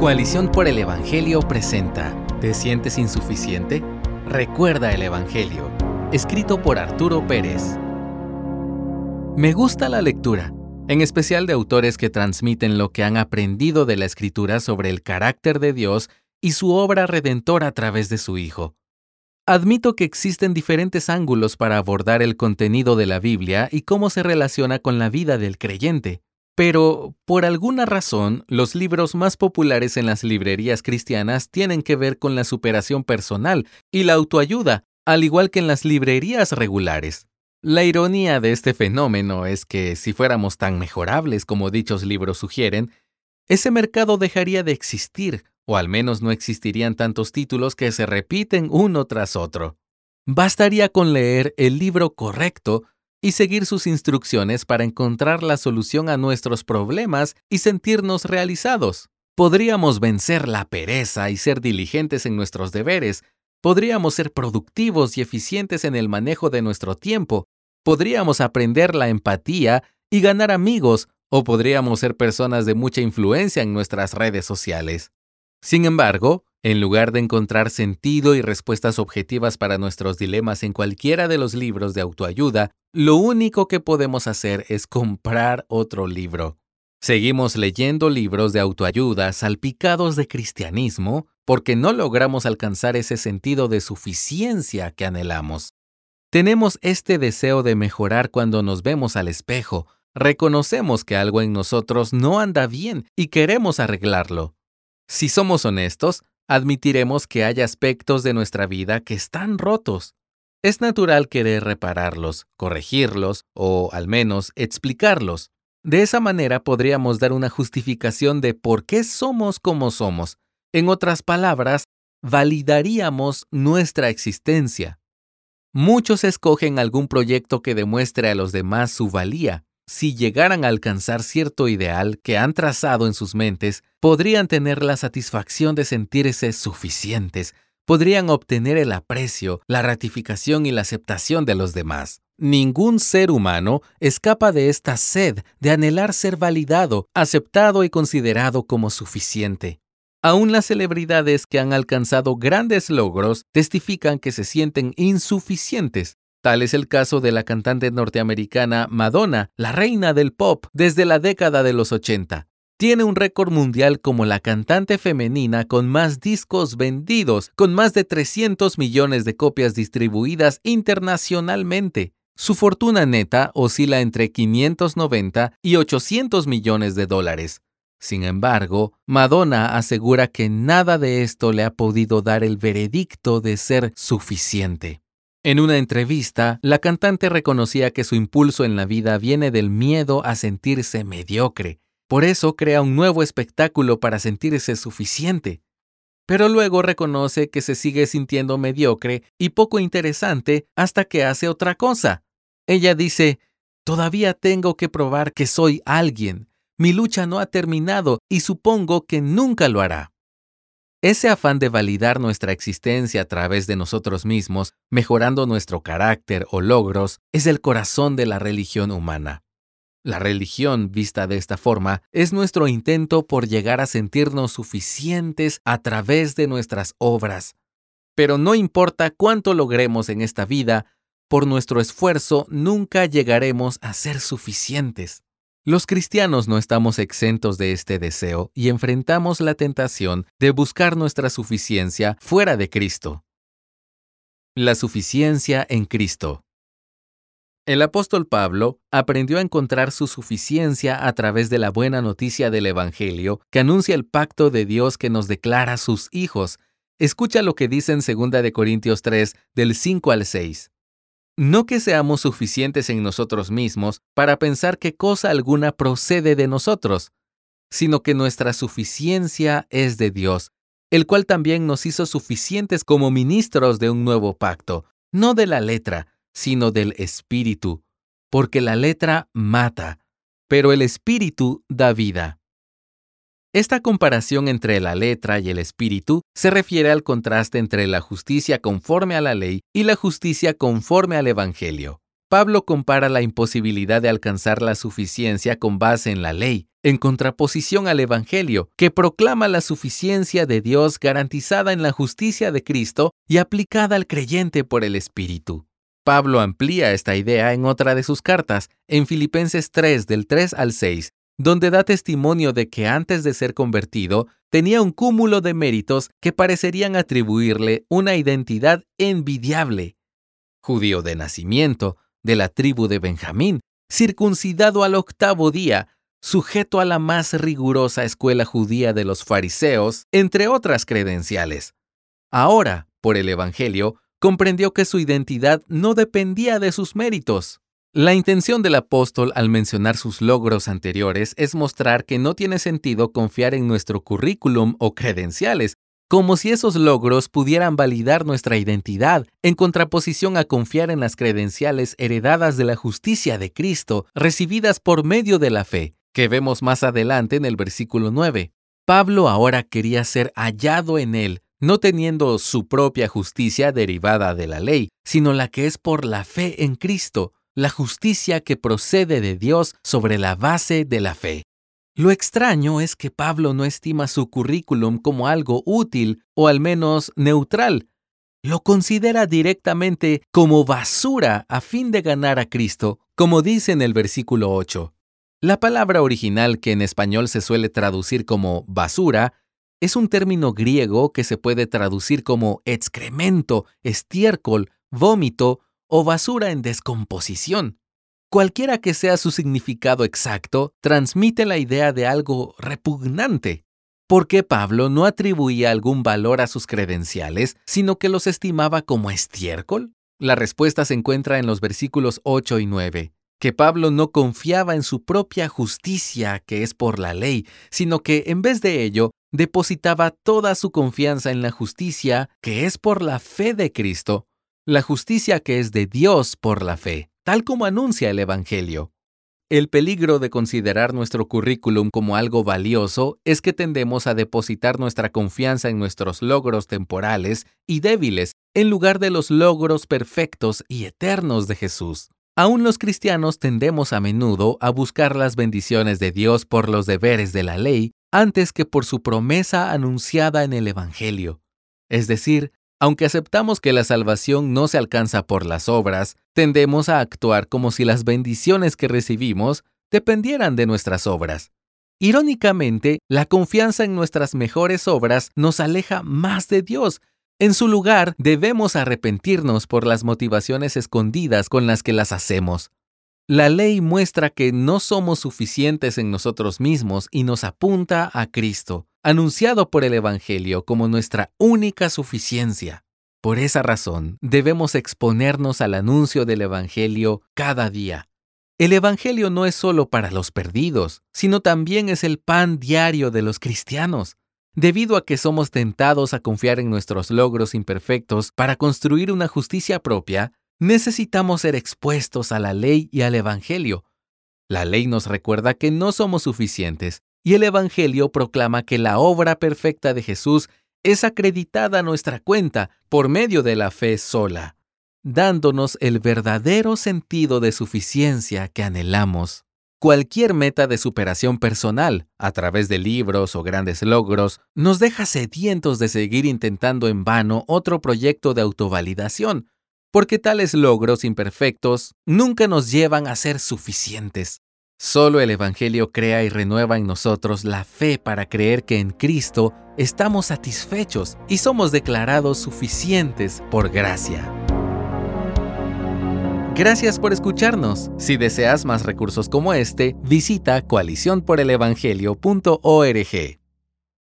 Coalición por el Evangelio presenta ¿Te sientes insuficiente? Recuerda el Evangelio. Escrito por Arturo Pérez. Me gusta la lectura, en especial de autores que transmiten lo que han aprendido de la Escritura sobre el carácter de Dios y su obra redentora a través de su Hijo. Admito que existen diferentes ángulos para abordar el contenido de la Biblia y cómo se relaciona con la vida del creyente. Pero, por alguna razón, los libros más populares en las librerías cristianas tienen que ver con la superación personal y la autoayuda, al igual que en las librerías regulares. La ironía de este fenómeno es que si fuéramos tan mejorables como dichos libros sugieren, ese mercado dejaría de existir, o al menos no existirían tantos títulos que se repiten uno tras otro. Bastaría con leer el libro correcto y seguir sus instrucciones para encontrar la solución a nuestros problemas y sentirnos realizados. Podríamos vencer la pereza y ser diligentes en nuestros deberes, podríamos ser productivos y eficientes en el manejo de nuestro tiempo, podríamos aprender la empatía y ganar amigos, o podríamos ser personas de mucha influencia en nuestras redes sociales. Sin embargo, en lugar de encontrar sentido y respuestas objetivas para nuestros dilemas en cualquiera de los libros de autoayuda, lo único que podemos hacer es comprar otro libro. Seguimos leyendo libros de autoayuda salpicados de cristianismo porque no logramos alcanzar ese sentido de suficiencia que anhelamos. Tenemos este deseo de mejorar cuando nos vemos al espejo, reconocemos que algo en nosotros no anda bien y queremos arreglarlo. Si somos honestos, admitiremos que hay aspectos de nuestra vida que están rotos. Es natural querer repararlos, corregirlos o al menos explicarlos. De esa manera podríamos dar una justificación de por qué somos como somos. En otras palabras, validaríamos nuestra existencia. Muchos escogen algún proyecto que demuestre a los demás su valía, si llegaran a alcanzar cierto ideal que han trazado en sus mentes, podrían tener la satisfacción de sentirse suficientes, podrían obtener el aprecio, la ratificación y la aceptación de los demás. Ningún ser humano escapa de esta sed de anhelar ser validado, aceptado y considerado como suficiente. Aún las celebridades que han alcanzado grandes logros testifican que se sienten insuficientes Tal es el caso de la cantante norteamericana Madonna, la reina del pop desde la década de los 80. Tiene un récord mundial como la cantante femenina con más discos vendidos, con más de 300 millones de copias distribuidas internacionalmente. Su fortuna neta oscila entre 590 y 800 millones de dólares. Sin embargo, Madonna asegura que nada de esto le ha podido dar el veredicto de ser suficiente. En una entrevista, la cantante reconocía que su impulso en la vida viene del miedo a sentirse mediocre. Por eso crea un nuevo espectáculo para sentirse suficiente. Pero luego reconoce que se sigue sintiendo mediocre y poco interesante hasta que hace otra cosa. Ella dice, todavía tengo que probar que soy alguien. Mi lucha no ha terminado y supongo que nunca lo hará. Ese afán de validar nuestra existencia a través de nosotros mismos, mejorando nuestro carácter o logros, es el corazón de la religión humana. La religión, vista de esta forma, es nuestro intento por llegar a sentirnos suficientes a través de nuestras obras. Pero no importa cuánto logremos en esta vida, por nuestro esfuerzo nunca llegaremos a ser suficientes. Los cristianos no estamos exentos de este deseo y enfrentamos la tentación de buscar nuestra suficiencia fuera de Cristo. La suficiencia en Cristo. El apóstol Pablo aprendió a encontrar su suficiencia a través de la buena noticia del Evangelio que anuncia el pacto de Dios que nos declara sus hijos. Escucha lo que dice en 2 Corintios 3 del 5 al 6. No que seamos suficientes en nosotros mismos para pensar que cosa alguna procede de nosotros, sino que nuestra suficiencia es de Dios, el cual también nos hizo suficientes como ministros de un nuevo pacto, no de la letra, sino del Espíritu, porque la letra mata, pero el Espíritu da vida. Esta comparación entre la letra y el espíritu se refiere al contraste entre la justicia conforme a la ley y la justicia conforme al Evangelio. Pablo compara la imposibilidad de alcanzar la suficiencia con base en la ley, en contraposición al Evangelio, que proclama la suficiencia de Dios garantizada en la justicia de Cristo y aplicada al creyente por el Espíritu. Pablo amplía esta idea en otra de sus cartas, en Filipenses 3 del 3 al 6, donde da testimonio de que antes de ser convertido tenía un cúmulo de méritos que parecerían atribuirle una identidad envidiable. Judío de nacimiento, de la tribu de Benjamín, circuncidado al octavo día, sujeto a la más rigurosa escuela judía de los fariseos, entre otras credenciales. Ahora, por el Evangelio, comprendió que su identidad no dependía de sus méritos. La intención del apóstol al mencionar sus logros anteriores es mostrar que no tiene sentido confiar en nuestro currículum o credenciales, como si esos logros pudieran validar nuestra identidad, en contraposición a confiar en las credenciales heredadas de la justicia de Cristo, recibidas por medio de la fe, que vemos más adelante en el versículo 9. Pablo ahora quería ser hallado en él, no teniendo su propia justicia derivada de la ley, sino la que es por la fe en Cristo, la justicia que procede de Dios sobre la base de la fe. Lo extraño es que Pablo no estima su currículum como algo útil o al menos neutral. Lo considera directamente como basura a fin de ganar a Cristo, como dice en el versículo 8. La palabra original que en español se suele traducir como basura es un término griego que se puede traducir como excremento, estiércol, vómito o basura en descomposición. Cualquiera que sea su significado exacto, transmite la idea de algo repugnante. ¿Por qué Pablo no atribuía algún valor a sus credenciales, sino que los estimaba como estiércol? La respuesta se encuentra en los versículos 8 y 9 que Pablo no confiaba en su propia justicia, que es por la ley, sino que en vez de ello depositaba toda su confianza en la justicia, que es por la fe de Cristo, la justicia que es de Dios por la fe, tal como anuncia el Evangelio. El peligro de considerar nuestro currículum como algo valioso es que tendemos a depositar nuestra confianza en nuestros logros temporales y débiles en lugar de los logros perfectos y eternos de Jesús. Aún los cristianos tendemos a menudo a buscar las bendiciones de Dios por los deberes de la ley antes que por su promesa anunciada en el Evangelio. Es decir, aunque aceptamos que la salvación no se alcanza por las obras, tendemos a actuar como si las bendiciones que recibimos dependieran de nuestras obras. Irónicamente, la confianza en nuestras mejores obras nos aleja más de Dios en su lugar, debemos arrepentirnos por las motivaciones escondidas con las que las hacemos. La ley muestra que no somos suficientes en nosotros mismos y nos apunta a Cristo, anunciado por el Evangelio como nuestra única suficiencia. Por esa razón, debemos exponernos al anuncio del Evangelio cada día. El Evangelio no es solo para los perdidos, sino también es el pan diario de los cristianos. Debido a que somos tentados a confiar en nuestros logros imperfectos para construir una justicia propia, necesitamos ser expuestos a la ley y al Evangelio. La ley nos recuerda que no somos suficientes y el Evangelio proclama que la obra perfecta de Jesús es acreditada a nuestra cuenta por medio de la fe sola, dándonos el verdadero sentido de suficiencia que anhelamos. Cualquier meta de superación personal, a través de libros o grandes logros, nos deja sedientos de seguir intentando en vano otro proyecto de autovalidación, porque tales logros imperfectos nunca nos llevan a ser suficientes. Solo el Evangelio crea y renueva en nosotros la fe para creer que en Cristo estamos satisfechos y somos declarados suficientes por gracia. Gracias por escucharnos. Si deseas más recursos como este, visita coaliciónporelevangelio.org.